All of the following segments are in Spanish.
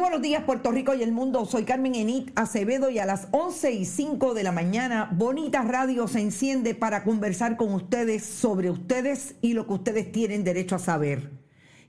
Buenos días Puerto Rico y el mundo, soy Carmen Enit Acevedo y a las 11 y 5 de la mañana Bonita Radio se enciende para conversar con ustedes sobre ustedes y lo que ustedes tienen derecho a saber.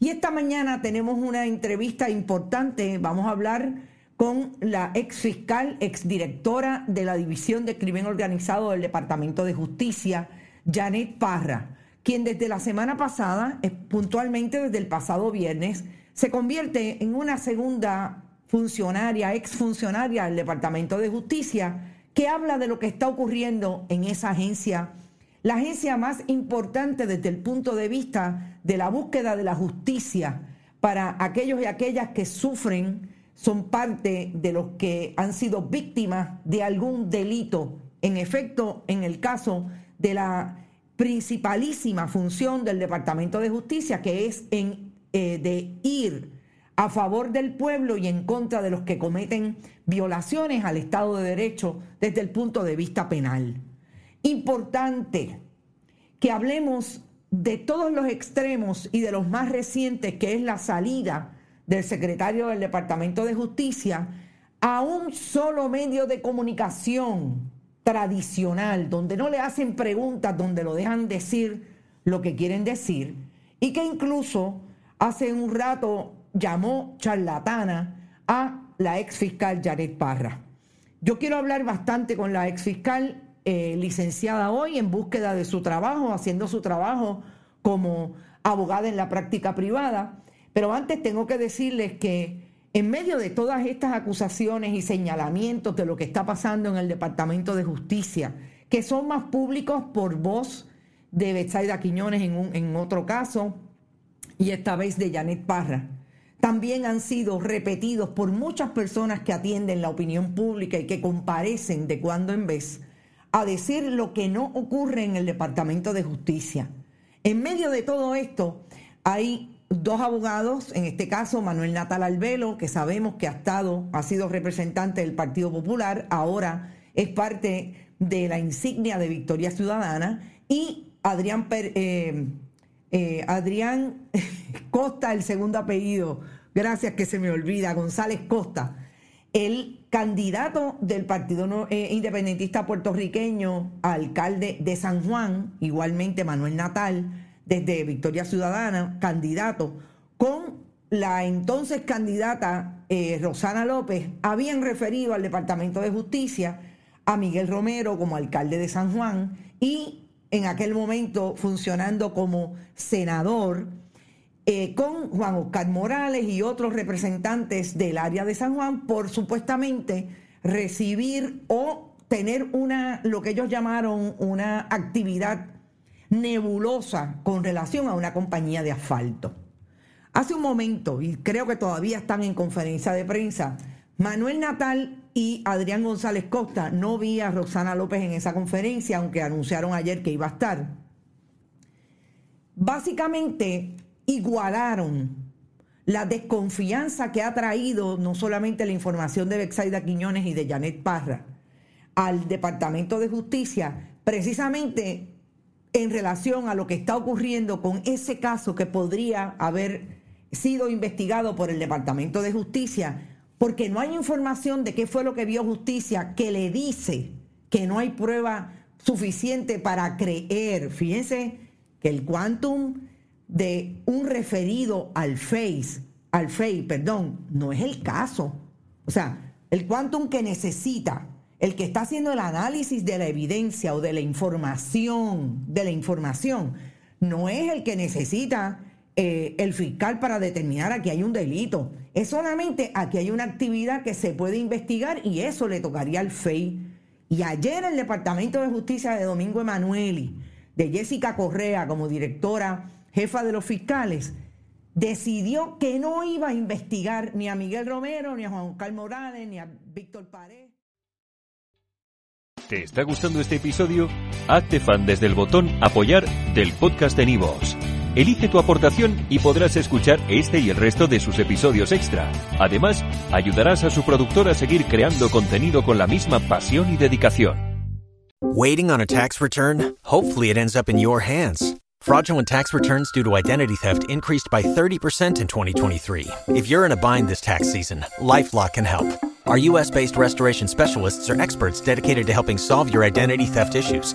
Y esta mañana tenemos una entrevista importante, vamos a hablar con la ex fiscal, ex directora de la División de Crimen Organizado del Departamento de Justicia, Janet Parra, quien desde la semana pasada, eh, puntualmente desde el pasado viernes, se convierte en una segunda funcionaria, exfuncionaria del Departamento de Justicia, que habla de lo que está ocurriendo en esa agencia, la agencia más importante desde el punto de vista de la búsqueda de la justicia para aquellos y aquellas que sufren, son parte de los que han sido víctimas de algún delito. En efecto, en el caso de la principalísima función del Departamento de Justicia, que es en eh, de ir a favor del pueblo y en contra de los que cometen violaciones al Estado de Derecho desde el punto de vista penal. Importante que hablemos de todos los extremos y de los más recientes, que es la salida del secretario del Departamento de Justicia a un solo medio de comunicación tradicional, donde no le hacen preguntas, donde lo dejan decir lo que quieren decir, y que incluso hace un rato llamó charlatana a la ex fiscal Jared Parra. Yo quiero hablar bastante con la ex fiscal eh, licenciada hoy en búsqueda de su trabajo, haciendo su trabajo como abogada en la práctica privada. Pero antes tengo que decirles que en medio de todas estas acusaciones y señalamientos de lo que está pasando en el Departamento de Justicia, que son más públicos por voz de Betsaida Quiñones en, un, en otro caso, y esta vez de Janet Parra, también han sido repetidos por muchas personas que atienden la opinión pública y que comparecen de cuando en vez a decir lo que no ocurre en el Departamento de Justicia. En medio de todo esto hay dos abogados, en este caso Manuel Natal Albelo, que sabemos que ha estado, ha sido representante del Partido Popular, ahora es parte de la insignia de Victoria Ciudadana, y Adrián eh, eh, Adrián Costa, el segundo apellido, gracias que se me olvida, González Costa, el candidato del Partido eh, Independentista puertorriqueño, alcalde de San Juan, igualmente Manuel Natal, desde Victoria Ciudadana, candidato, con la entonces candidata eh, Rosana López, habían referido al Departamento de Justicia a Miguel Romero como alcalde de San Juan y en aquel momento funcionando como senador, eh, con Juan Oscar Morales y otros representantes del área de San Juan por supuestamente recibir o tener una, lo que ellos llamaron una actividad nebulosa con relación a una compañía de asfalto. Hace un momento, y creo que todavía están en conferencia de prensa, Manuel Natal y Adrián González Costa, no vi a Roxana López en esa conferencia, aunque anunciaron ayer que iba a estar. Básicamente igualaron la desconfianza que ha traído no solamente la información de Bexaida Quiñones y de Janet Parra al Departamento de Justicia, precisamente en relación a lo que está ocurriendo con ese caso que podría haber sido investigado por el Departamento de Justicia, porque no hay información de qué fue lo que vio justicia que le dice que no hay prueba suficiente para creer. Fíjense que el quantum de un referido al FACE, al FEI, perdón, no es el caso. O sea, el quantum que necesita el que está haciendo el análisis de la evidencia o de la información, de la información, no es el que necesita eh, el fiscal para determinar a que hay un delito. Es solamente aquí hay una actividad que se puede investigar y eso le tocaría al FEI. Y ayer el Departamento de Justicia de Domingo Emanueli, de Jessica Correa como directora jefa de los fiscales, decidió que no iba a investigar ni a Miguel Romero, ni a Juan Carlos Morales, ni a Víctor Pared. ¿Te está gustando este episodio? Hazte fan desde el botón Apoyar del podcast de Nivos. Elige tu aportación y podrás escuchar este y el resto de sus episodios extra. Además, ayudarás a su productor a seguir creando contenido con la misma pasión y dedicación. Waiting on a tax return? Hopefully it ends up in your hands. Fraudulent tax returns due to identity theft increased by 30% in 2023. If you're in a bind this tax season, LifeLock can help. Our US based restoration specialists are experts dedicated to helping solve your identity theft issues.